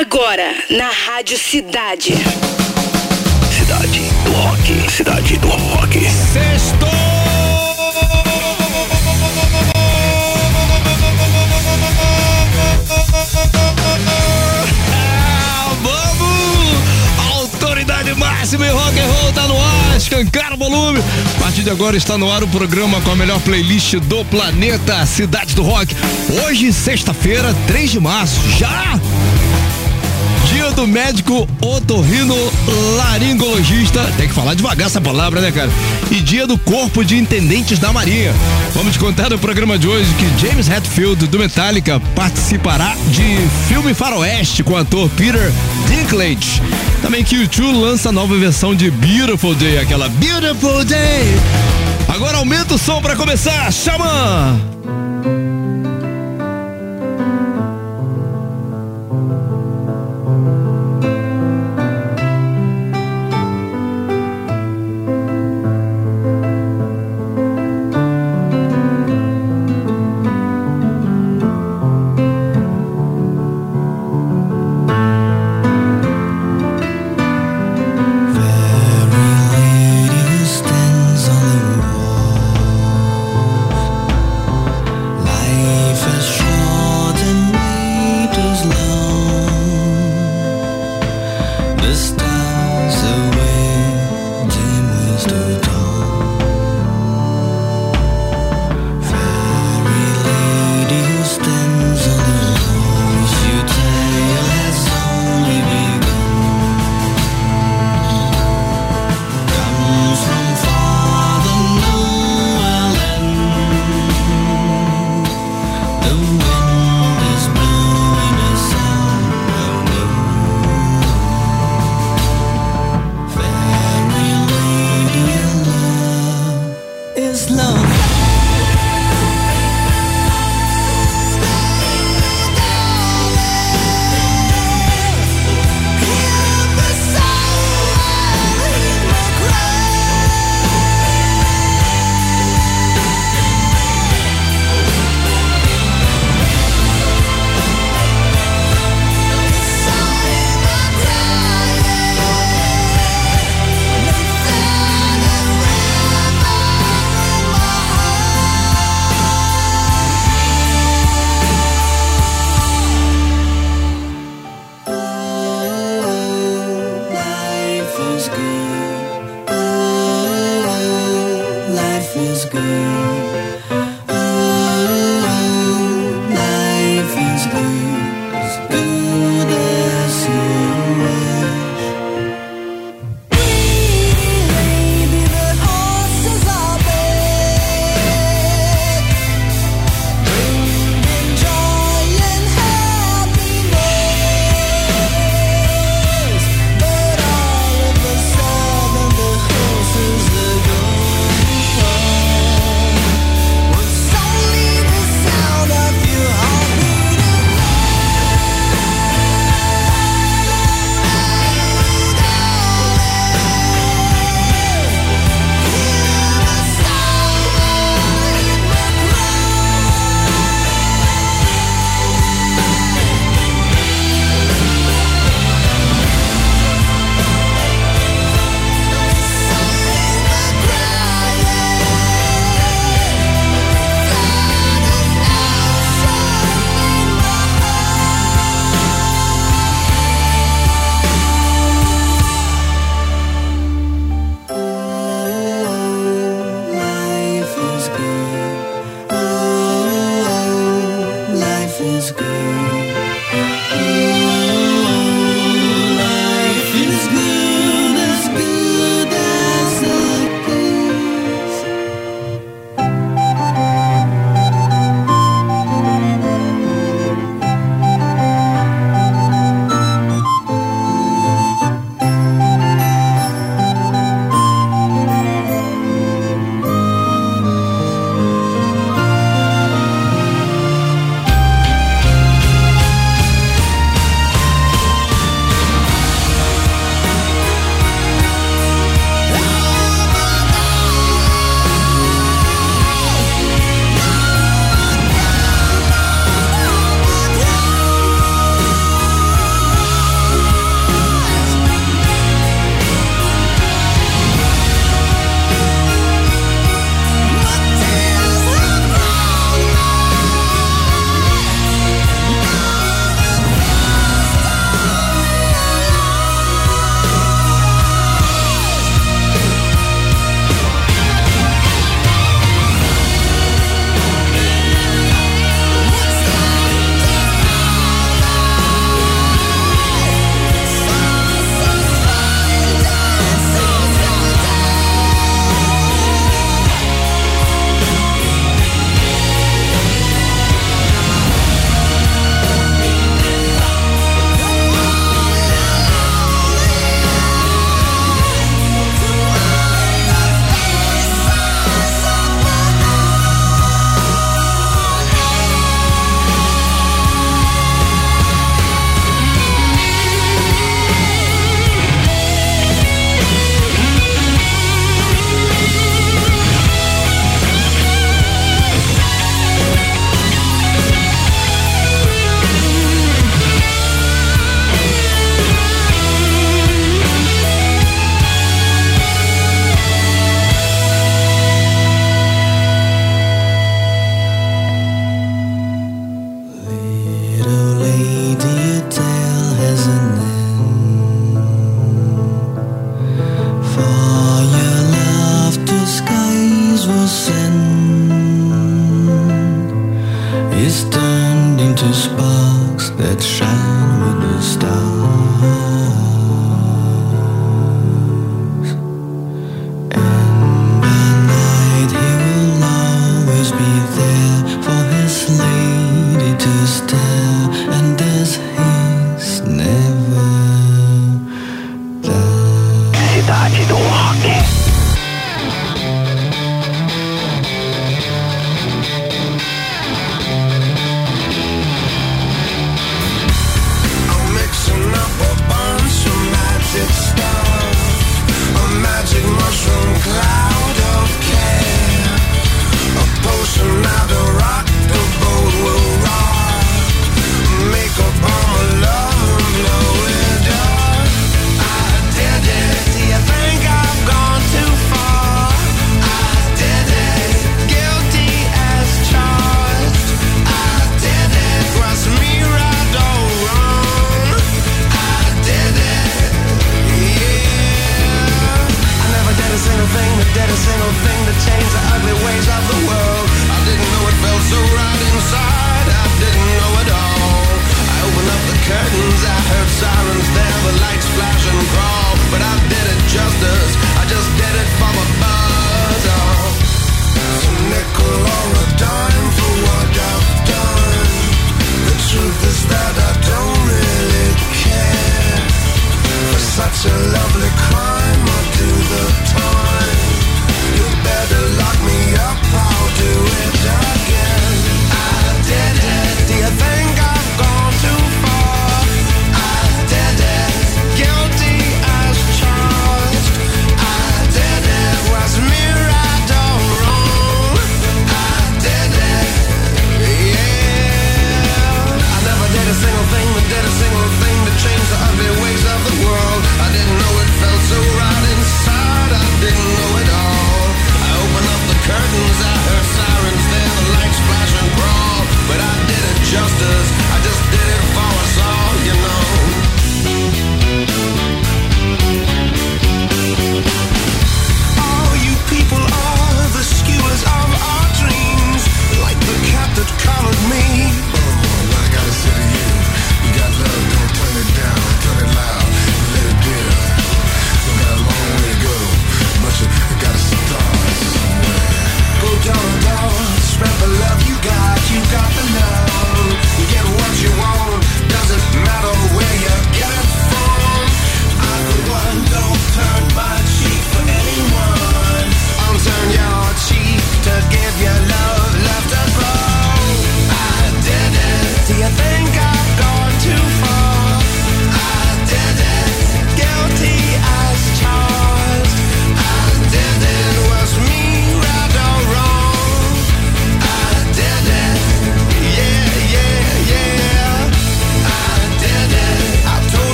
Agora, na Rádio Cidade. Cidade do Rock. Cidade do Rock. Sextou! Vamos! Autoridade máxima em rock and roll tá no ar, escancar o volume. A partir de agora está no ar o programa com a melhor playlist do planeta, Cidade do Rock. Hoje, sexta-feira, 3 de março. Já! Dia do médico otorrino laringologista. Tem que falar devagar essa palavra, né, cara? E dia do corpo de intendentes da Marinha. Vamos te contar no programa de hoje que James Hetfield do Metallica participará de filme faroeste com o ator Peter Dinklage. Também que o YouTube lança nova versão de Beautiful Day, aquela Beautiful Day. Agora aumenta o som para começar, chama!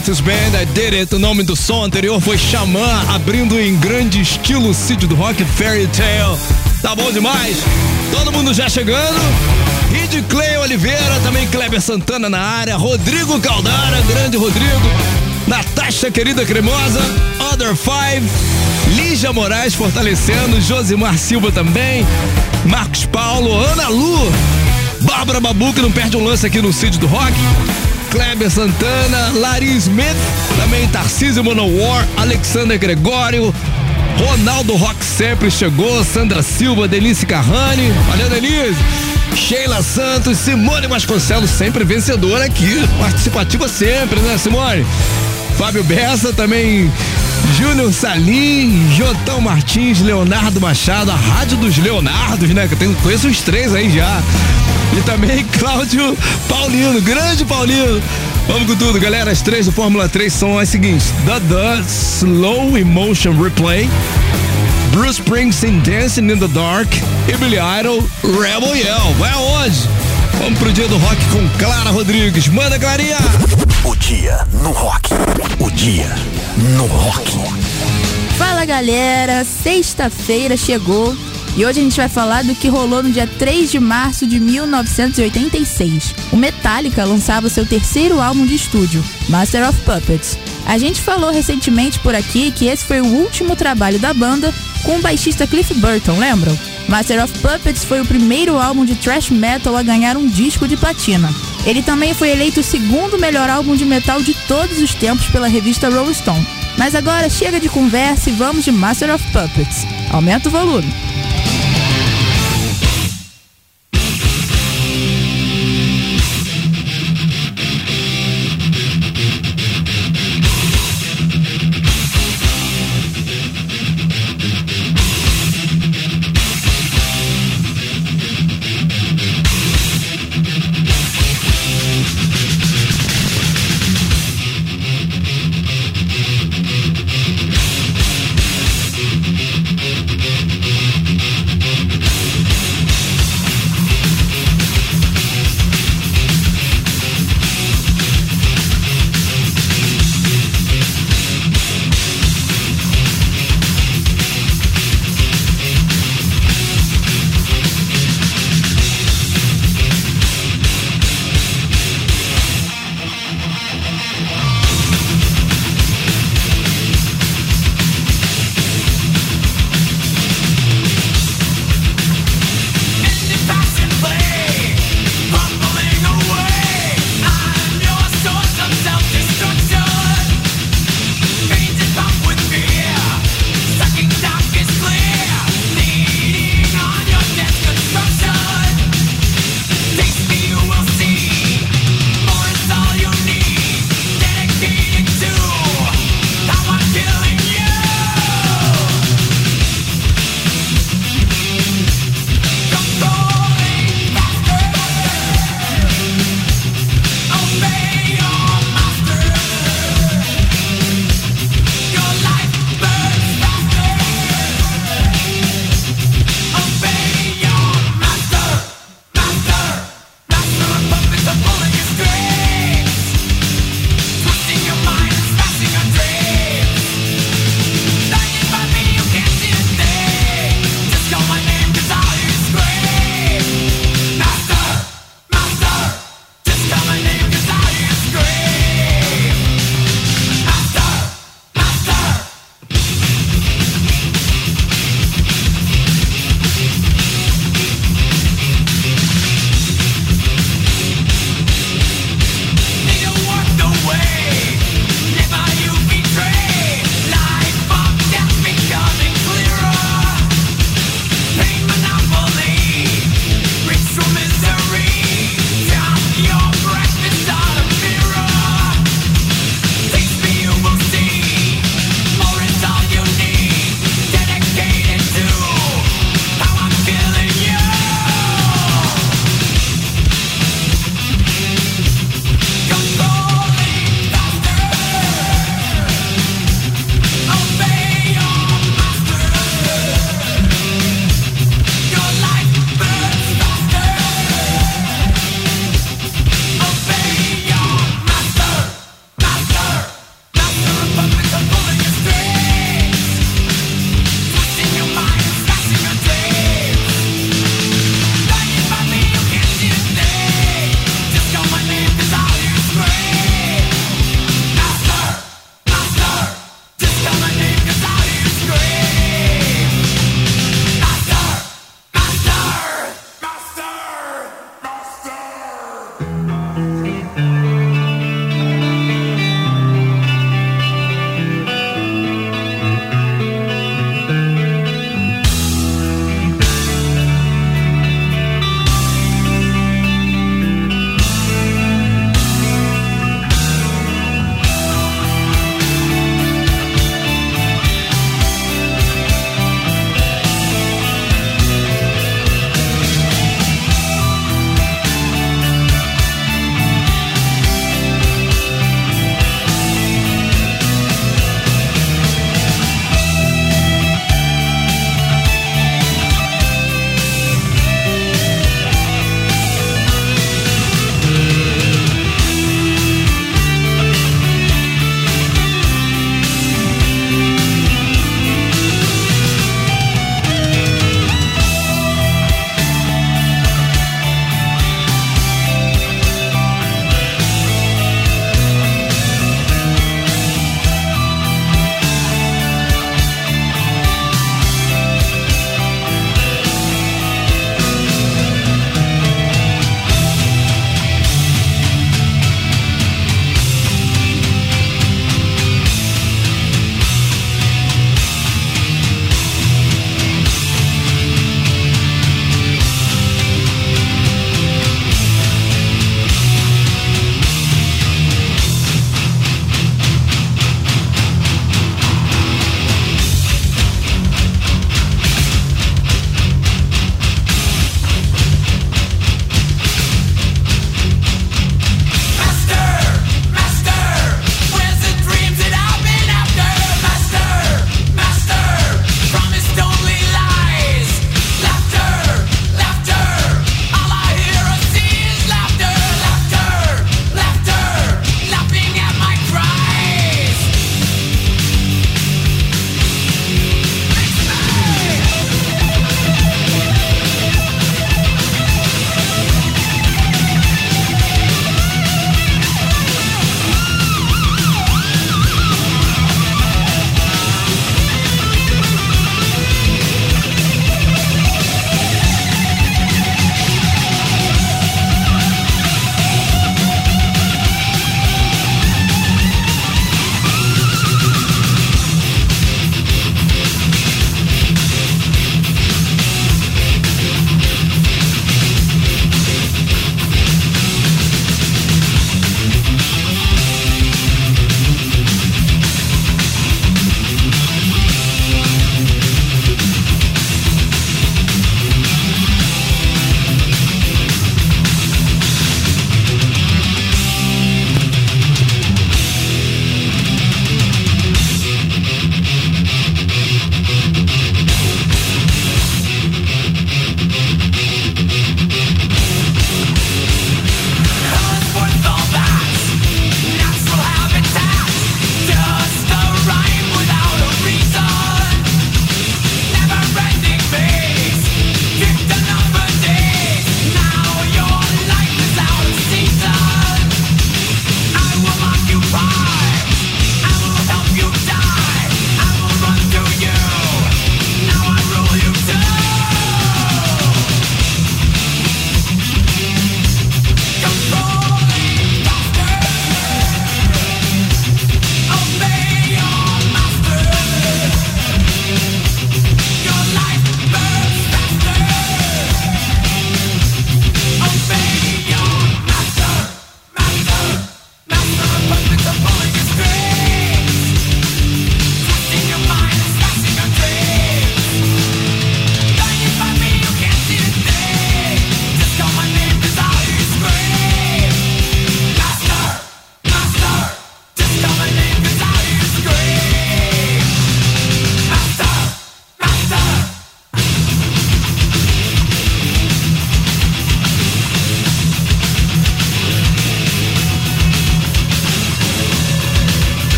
Matthews Band, I Did It. O nome do som anterior foi Xamã, abrindo em grande estilo sítio do rock Fairy Tale. Tá bom demais? Todo mundo já chegando. De Clay Oliveira, também Kleber Santana na área, Rodrigo Caldara, grande Rodrigo, Natasha querida cremosa, Other Five, Lígia Moraes fortalecendo, Josimar Silva também, Marcos Paulo, Ana Lu, Bárbara Babu que não perde um lance aqui no sítio do rock. Kleber Santana, Larry Smith, também Tarcísio Monowar, Alexander Gregório, Ronaldo Rock sempre chegou, Sandra Silva, Denise Carrani, valeu Denise, Sheila Santos, Simone Vasconcelos, sempre vencedora aqui, participativa sempre, né Simone? Fábio Bessa também Júnior Salim, Jotão Martins, Leonardo Machado, a Rádio dos Leonardos, né? Que eu tenho, conheço os três aí já. E também Cláudio Paulino, grande Paulino. Vamos com tudo, galera. As três do Fórmula 3 são as seguintes: The Slow Emotion Replay. Bruce Springsteen Dancing in the Dark e Billy Idol Rebel Yell. Vai aonde? Vamos pro dia do rock com Clara Rodrigues. Manda, Clarinha! O dia no rock. O dia no rock. Fala galera, sexta-feira chegou e hoje a gente vai falar do que rolou no dia 3 de março de 1986. O Metallica lançava seu terceiro álbum de estúdio, Master of Puppets. A gente falou recentemente por aqui que esse foi o último trabalho da banda com o baixista Cliff Burton, lembram? Master of Puppets foi o primeiro álbum de thrash metal a ganhar um disco de platina. Ele também foi eleito o segundo melhor álbum de metal de todos os tempos pela revista Rolling Stone. Mas agora chega de conversa e vamos de Master of Puppets. Aumenta o volume.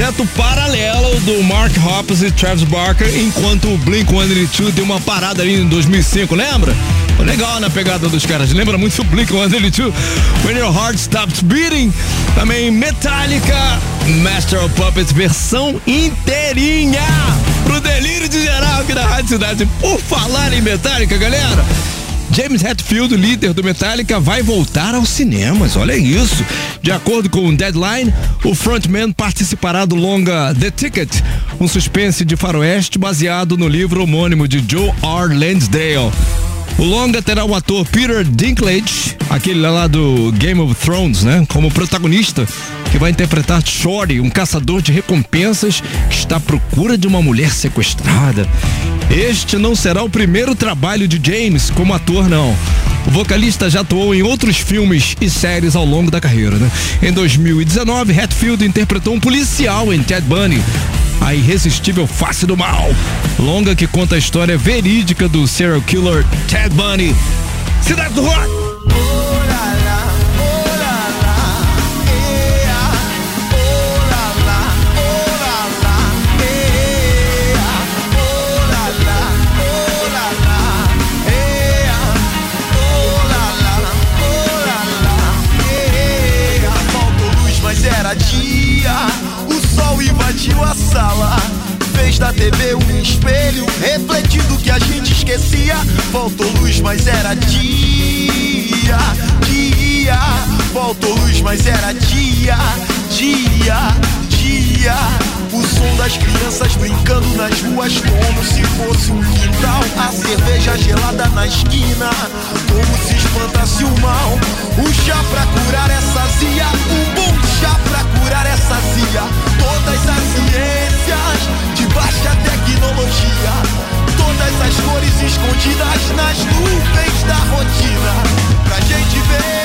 Projeto paralelo do Mark Hoppus e Travis Barker, enquanto o Blink-182 deu uma parada ali em 2005, lembra? Legal na pegada dos caras, lembra muito o Blink-182, When Your Heart Stops Beating, também Metallica, Master of Puppets, versão inteirinha, pro delírio de geral aqui da Rádio Cidade. Por falar em Metallica, galera, James Hetfield, líder do Metallica, vai voltar aos cinemas. Olha isso. De acordo com o Deadline, o frontman participará do longa The Ticket, um suspense de faroeste baseado no livro homônimo de Joe R. Lansdale. O longa terá o ator Peter Dinklage, aquele lá do Game of Thrones, né? Como protagonista, que vai interpretar Shorty, um caçador de recompensas que está à procura de uma mulher sequestrada. Este não será o primeiro trabalho de James como ator, não. O vocalista já atuou em outros filmes e séries ao longo da carreira, né? Em 2019, Hatfield interpretou um policial em Ted Bunny, a irresistível face do mal. Longa que conta a história verídica do serial killer Ted Bunny. Cidade do Rock! Da TV um espelho, refletindo que a gente esquecia. Faltou luz, mas era dia. Dia. Faltou luz, mas era dia. Dia dia. O som das crianças brincando nas ruas como se fosse um quintal. A cerveja gelada na esquina, como se espantasse o mal. O chá pra curar essa zia, um bom chá pra curar essa zia. Todas as ciências de baixa tecnologia, todas as cores escondidas nas nuvens da rotina. Pra gente ver.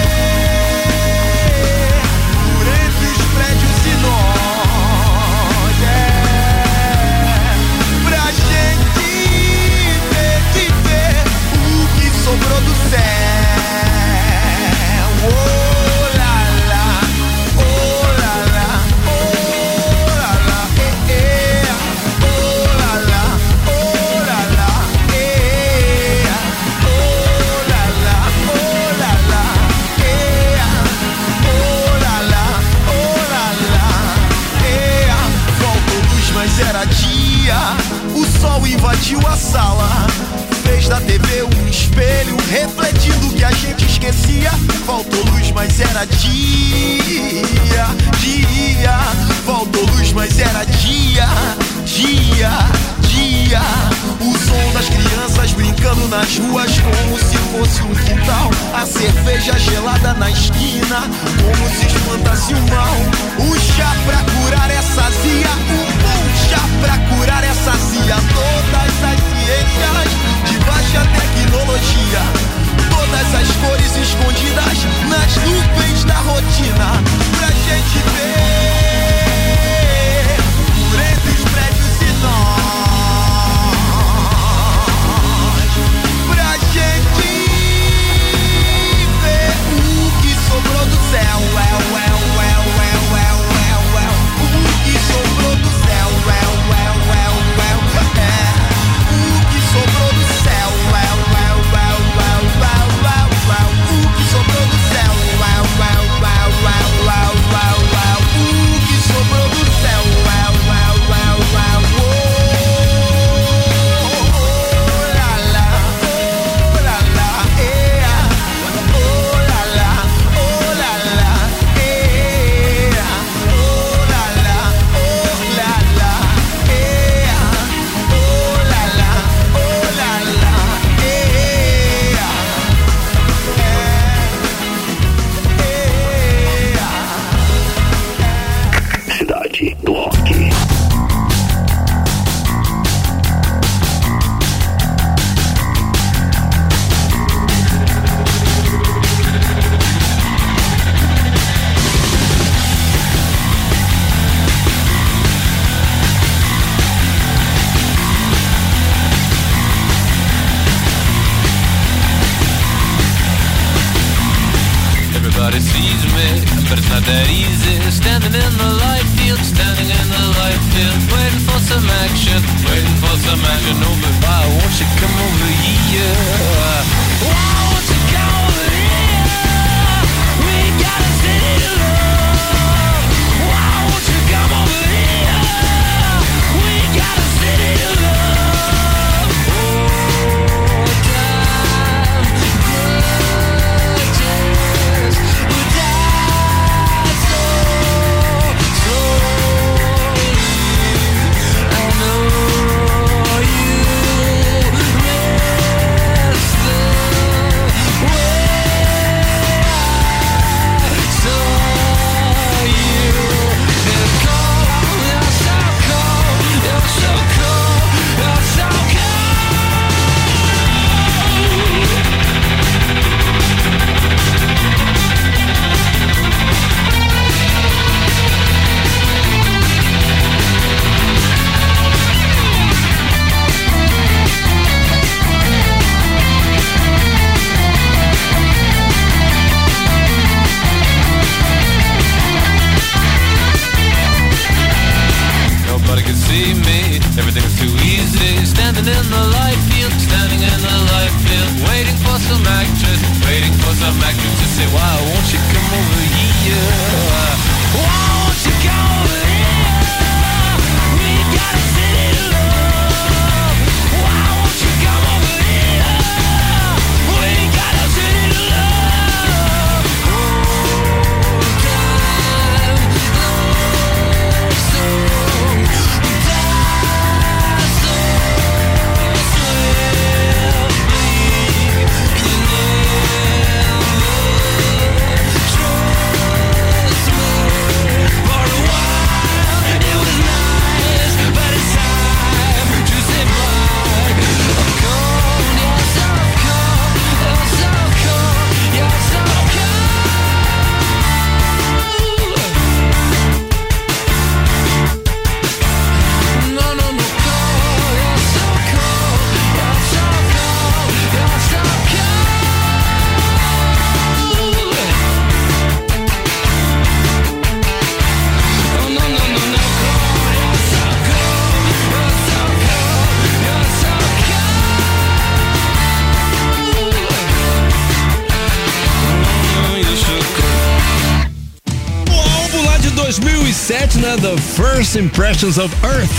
Impressions of Earth.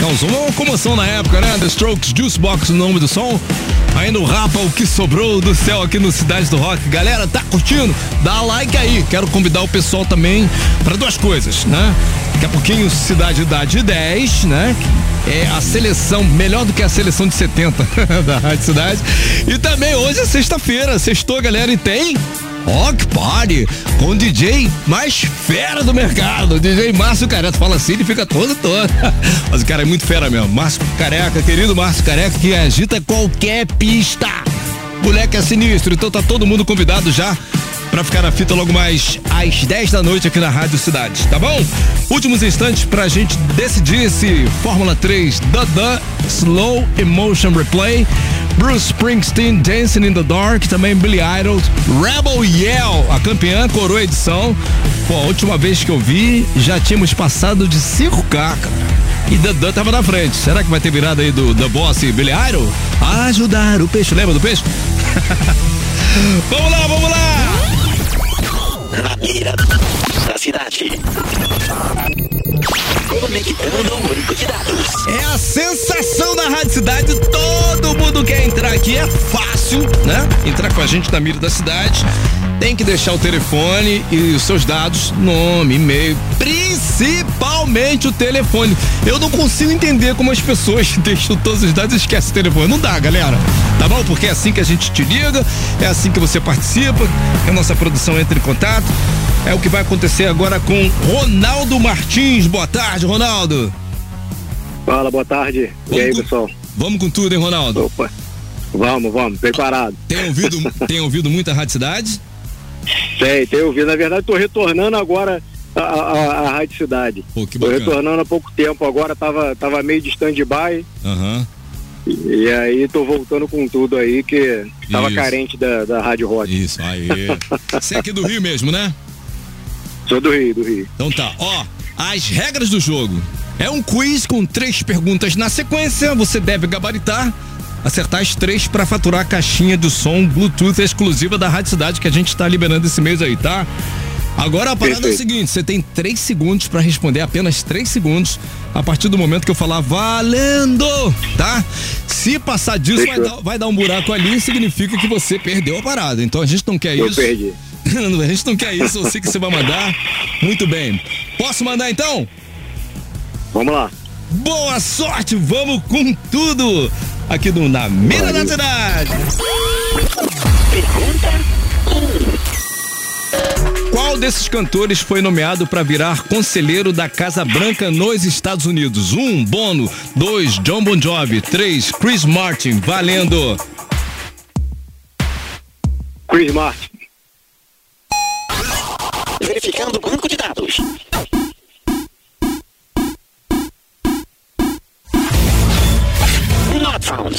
Causou uma comoção na época, né? The Strokes Juicebox, o nome do som. Ainda o Rapa, o que sobrou do céu aqui no Cidade do Rock. Galera, tá curtindo? Dá like aí. Quero convidar o pessoal também para duas coisas, né? Daqui a pouquinho, Cidade Idade 10, né? É a seleção, melhor do que a seleção de 70 da Rádio Cidade. E também hoje é sexta-feira, sextou, galera, e tem Rock Party com o DJ mais fera do mercado, DJ Márcio Careca. Fala assim, ele fica todo todo. Mas o cara é muito fera mesmo. Márcio Careca, querido Márcio Careca, que agita qualquer pista. Moleque é sinistro, então tá todo mundo convidado já pra ficar na fita logo mais às 10 da noite aqui na Rádio Cidade, tá bom? Últimos instantes pra gente decidir se Fórmula 3 Dada Slow Emotion Replay Bruce Springsteen, Dancing in the Dark, também Billy Idol, Rebel Yell, a campeã coroa edição. Pô, a última vez que eu vi, já tínhamos passado de 5K, cara. E Dandan tava na frente. Será que vai ter virada aí do The Boss e Billy Idol? Ajudar o peixe, lembra do peixe? vamos lá, vamos lá! Na mira da cidade. É a sensação da Rádio Cidade. Todo mundo quer entrar aqui. É fácil, né? Entrar com a gente na mira da cidade. Tem que deixar o telefone e os seus dados, nome, e-mail, principalmente o telefone. Eu não consigo entender como as pessoas deixam todos os dados e esquecem o telefone. Não dá, galera. Tá bom? Porque é assim que a gente te liga, é assim que você participa, que a nossa produção entra em contato. É o que vai acontecer agora com Ronaldo Martins. Boa tarde, Ronaldo. Fala, boa tarde. E aí, com, pessoal? Vamos com tudo, hein, Ronaldo? Opa. Vamos, vamos, preparado. Tem ouvido, tem ouvido muita Rádio Cidade? Tem, tem ouvido. Na verdade, tô retornando agora a, a, a Rádio Cidade. Pô, que Tô retornando há pouco tempo agora, tava, tava meio de stand-by. Aham. E, e aí tô voltando com tudo aí, que tava Isso. carente da, da Rádio Rock. Isso, aí. Você é aqui do Rio mesmo, né? Sou do Rio, do Rio. Então tá, ó, as regras do jogo. É um quiz com três perguntas na sequência, você deve gabaritar, acertar as três pra faturar a caixinha de som Bluetooth exclusiva da Rádio Cidade que a gente tá liberando esse mês aí, tá? Agora a parada é o Perfeito. seguinte, você tem três segundos pra responder, apenas três segundos, a partir do momento que eu falar valendo, tá? Se passar disso, vai dar, vai dar um buraco ali, significa que você perdeu a parada. Então a gente não quer Eu isso. perdi. A gente não quer isso, eu sei que você vai mandar. Muito bem. Posso mandar então? Vamos lá. Boa sorte, vamos com tudo! Aqui no Na Mira da Cidade. Qual desses cantores foi nomeado para virar conselheiro da Casa Branca nos Estados Unidos? Um, Bono. Dois, John Bon Jovi. Três, Chris Martin. Valendo. Chris Martin. Verificando o banco de dados. Not found.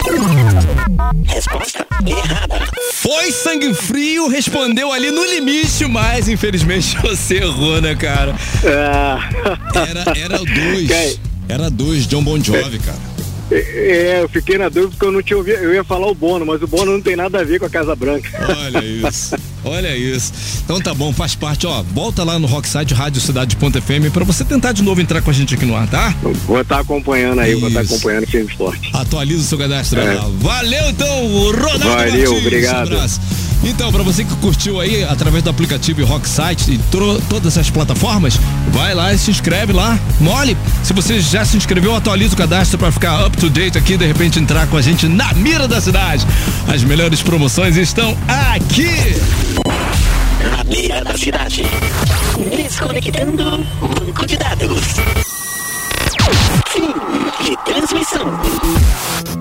Resposta errada. Foi sangue frio, respondeu ali no limite, mas infelizmente você errou, né, cara? Ah, Era, era o dois. Quem? Era dois, John Bon Jovi, cara. É, eu fiquei na dúvida porque eu não tinha ouvido. Eu ia falar o Bono, mas o Bono não tem nada a ver com a Casa Branca. Olha isso. Olha isso. Então tá bom, faz parte, ó. Volta lá no Rockside Rádio Cidade.fm pra você tentar de novo entrar com a gente aqui no ar, tá? Vou estar acompanhando aí, vou estar Isso. acompanhando o filme esporte. Atualiza o seu cadastro É. Valeu então, Ronaldo Valeu, Martins. obrigado. Um abraço. Então, pra você que curtiu aí através do aplicativo Rock Site e todas as plataformas, vai lá e se inscreve lá. Mole. Se você já se inscreveu, atualiza o cadastro pra ficar up to date aqui, de repente entrar com a gente na mira da cidade. As melhores promoções estão aqui. Na mira da cidade. Desconectando banco de dados. Fim de transmissão.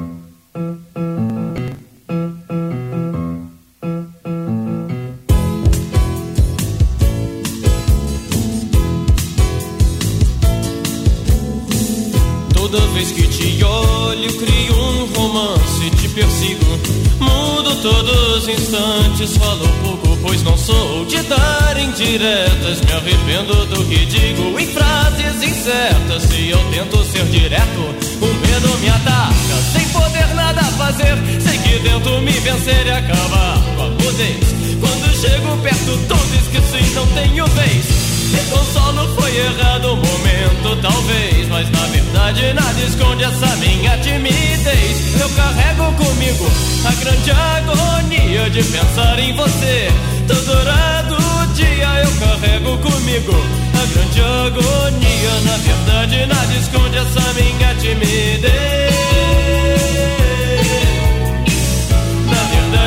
Vencer e acabar com a mudez. Quando chego perto, todo esqueci, não tenho vez. Me consolo foi errado o momento, talvez. Mas na verdade nada esconde essa minha timidez. Eu carrego comigo a grande agonia de pensar em você. Todo do dia eu carrego comigo a grande agonia. Na verdade nada esconde essa minha timidez.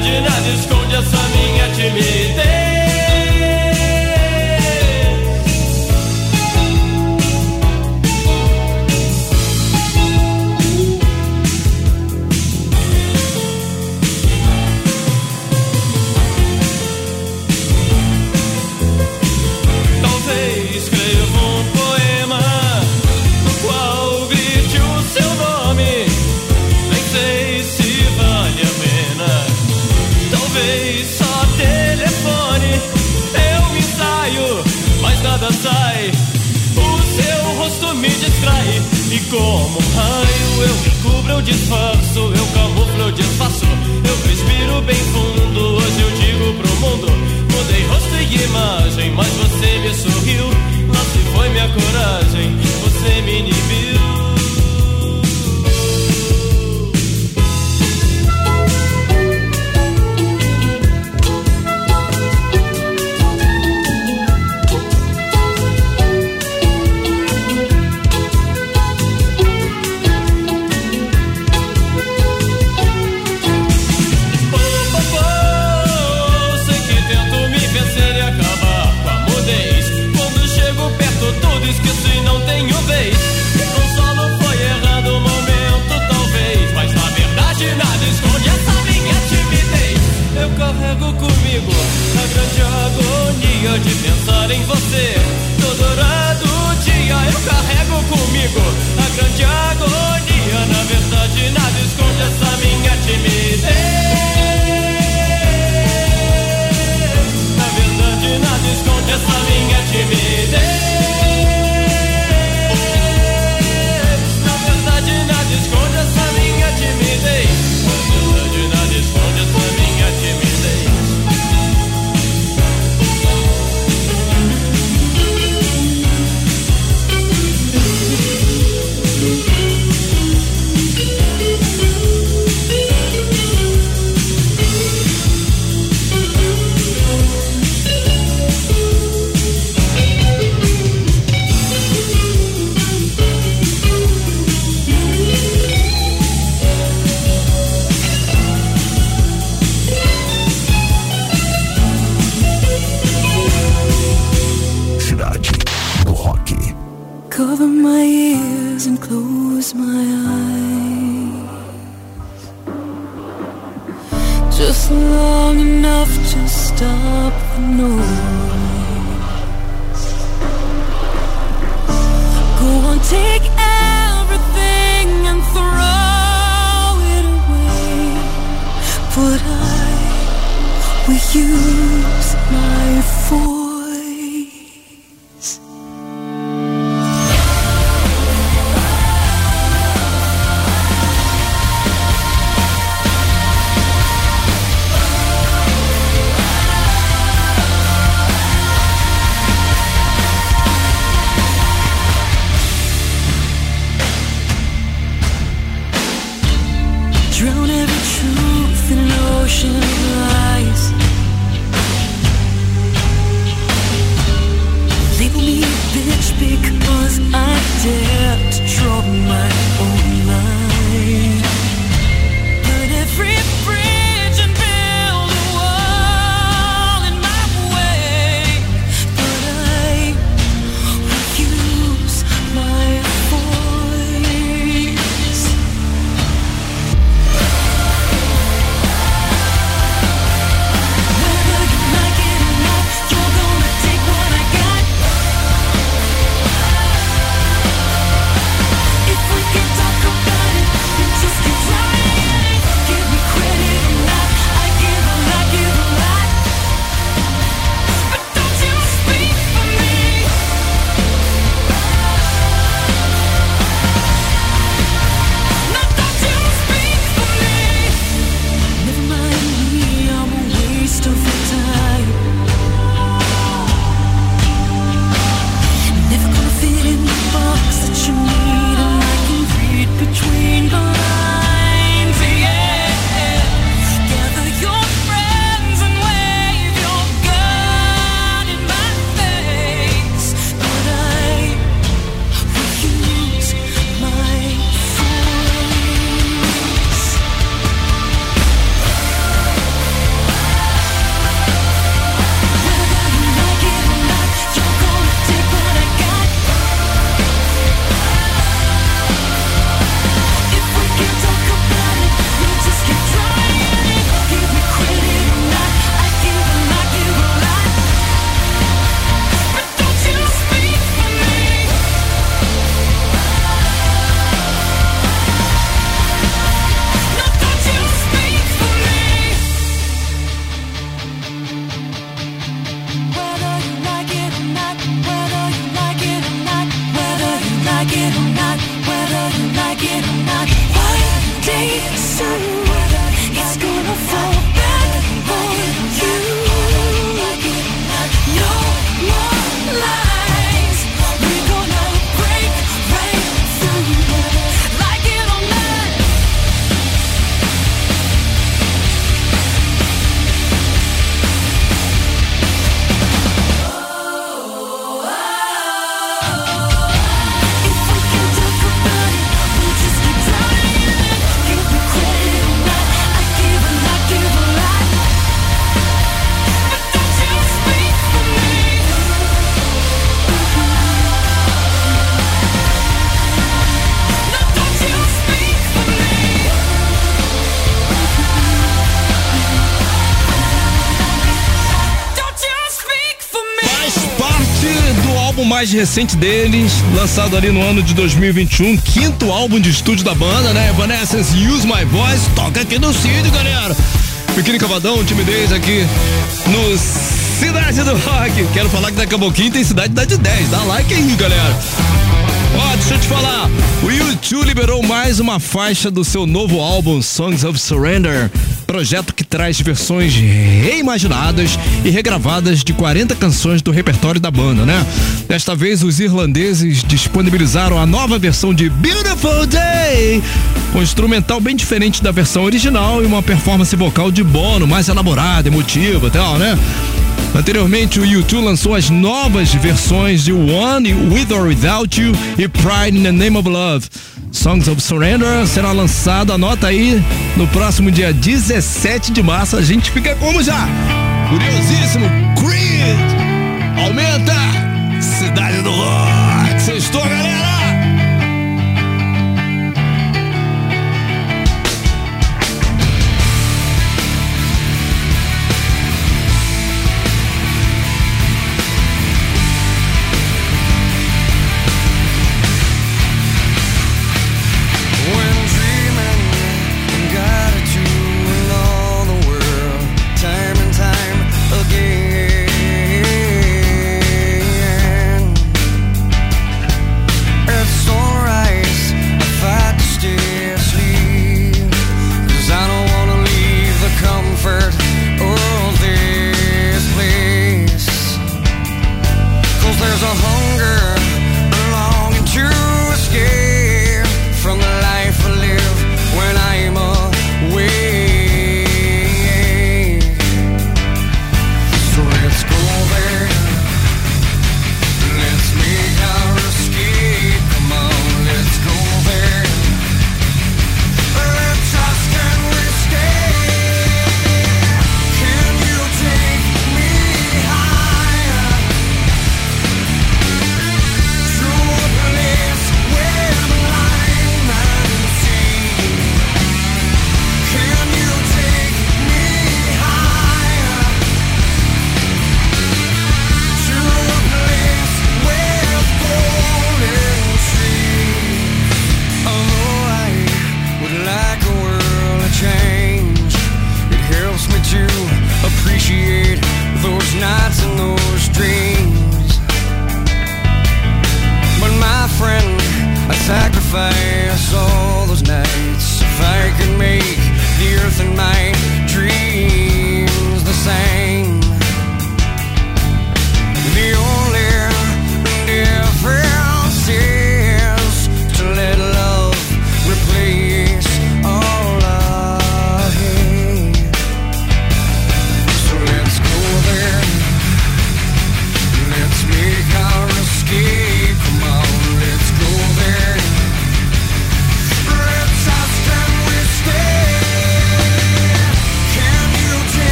Verdade nada esconde essa minha timidez. E imagem, mas você me sorriu. Lá se foi minha coragem. Você me inibiu. Carrego comigo a grande agonia. Na verdade nada esconde essa minha timidez. Na verdade nada esconde essa minha timidez. Mais recente deles, lançado ali no ano de 2021, quinto álbum de estúdio da banda, né? Evanescence Use My Voice, toca aqui no Cid, galera. Biquíni Cavadão, timidez aqui no Cidade do Rock. Quero falar que daqui a pouquinho tem Cidade da de 10, dá like aí, galera. Ó, deixa eu te falar, o U2 liberou mais uma faixa do seu novo álbum Songs of Surrender, projeto que traz versões reimaginadas e regravadas de 40 canções do repertório da banda, né? Desta vez os irlandeses disponibilizaram a nova versão de Beautiful Day, um instrumental bem diferente da versão original e uma performance vocal de Bono mais elaborada, emotiva e tal, né? Anteriormente, o U2 lançou as novas versões de One, With or Without You e Pride in the Name of Love. Songs of Surrender será lançado, anota aí, no próximo dia 17 de março. A gente fica como já? Curiosíssimo, Creed! Aumenta! Cidade do Rock! Sextou, galera!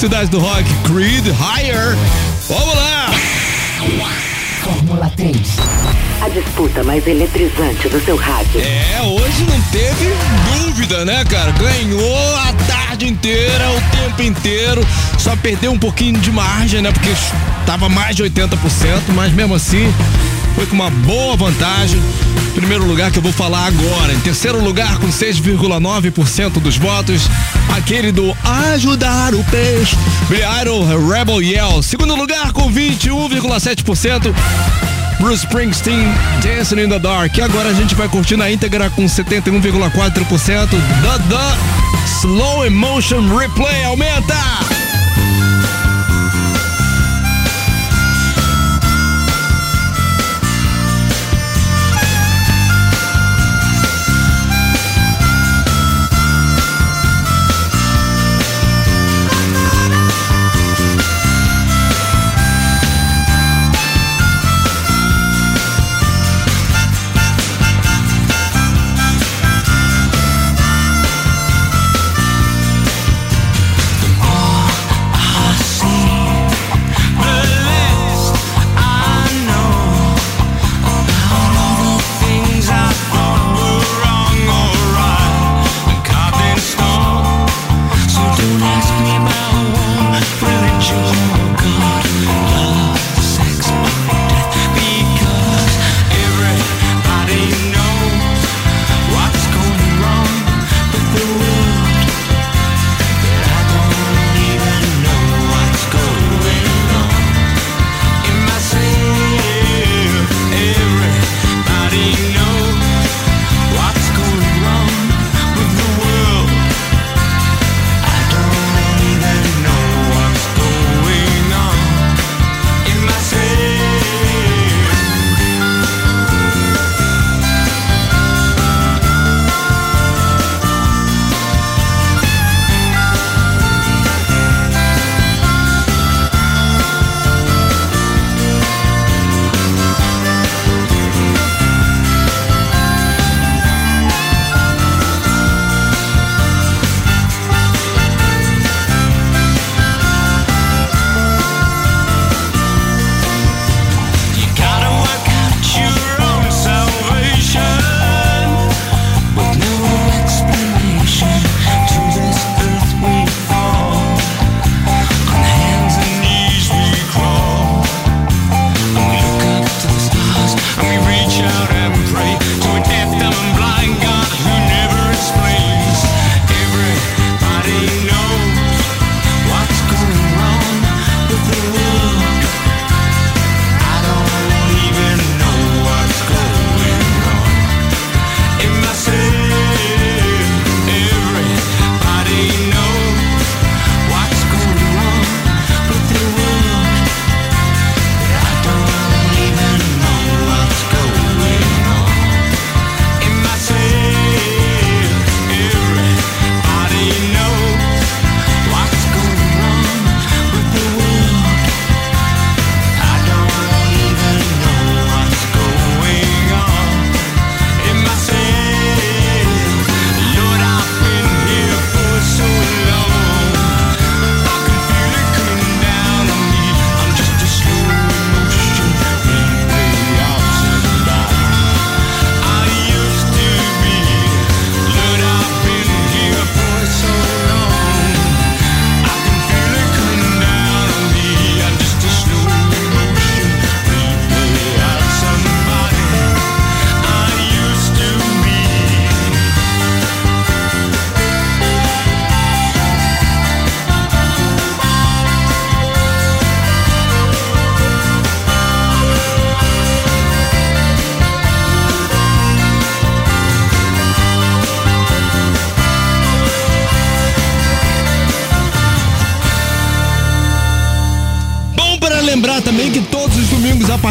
Cidade do Rock. Creed Higher. Vamos lá! Fórmula 3. A disputa mais eletrizante do seu rádio. É, hoje não teve dúvida, né, cara? Ganhou a tarde inteira, o tempo inteiro. Só perdeu um pouquinho de margem, né? Porque tava mais de 80%, mas mesmo assim foi com uma boa vantagem. Primeiro lugar que eu vou falar agora. Em terceiro lugar, com 6,9% dos votos, aquele do Ajudar o Peixe. Billy Idol, Rebel Yell. Segundo lugar, com 21,7%. Bruce Springsteen, Dancing in the Dark. E agora a gente vai curtir na íntegra com 71,4%. The The Slow Emotion Replay. Aumenta!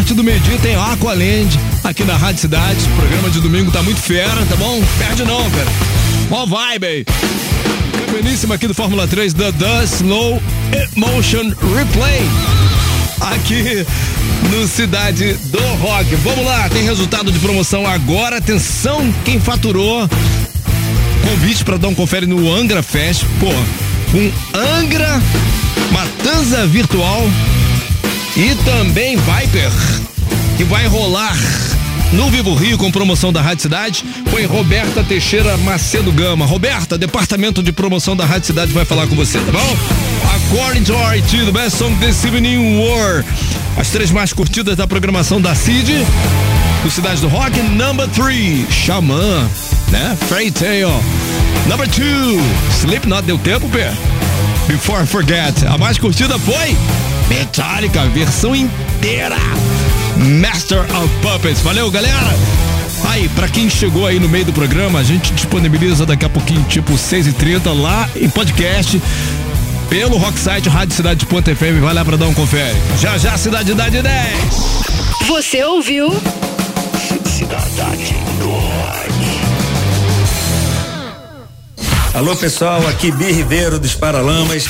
Partir do meio-dia, tem Aqualand aqui na Rádio Cidade. O programa de domingo tá muito fera, tá bom? Perde não, cara. Mó vibe aí. Campeoníssima aqui do Fórmula 3 da The Slow Emotion Replay. Aqui no Cidade do Rock. Vamos lá, tem resultado de promoção agora. Atenção, quem faturou convite para dar um confere no Angra Fest. Pô, com Angra, Matanza Virtual e também Viper, que vai rolar no Vivo Rio com promoção da Rádio Cidade. Foi Roberta Teixeira Macedo Gama. Roberta, departamento de promoção da Rádio Cidade vai falar com você, tá bom? According to RT, the best song this evening war. As três mais curtidas da programação da CID. Do Cidade do Rock, number three, Xamã, né? Fairy Tale. Number two, Slipknot deu tempo, Pé? Before I Forget. A mais curtida foi Metallica, versão inteira. Master of Puppets. Valeu, galera! Aí, pra quem chegou aí no meio do programa, a gente disponibiliza daqui a pouquinho, tipo 6h30, lá em podcast, pelo Rocksite Rádio Cidade Ponto FM. Vai lá pra dar um confere. Já já, Cidade Idade 10. Você ouviu? Cidade do Rock. Alô pessoal, aqui Bi Ribeiro dos Paralamas.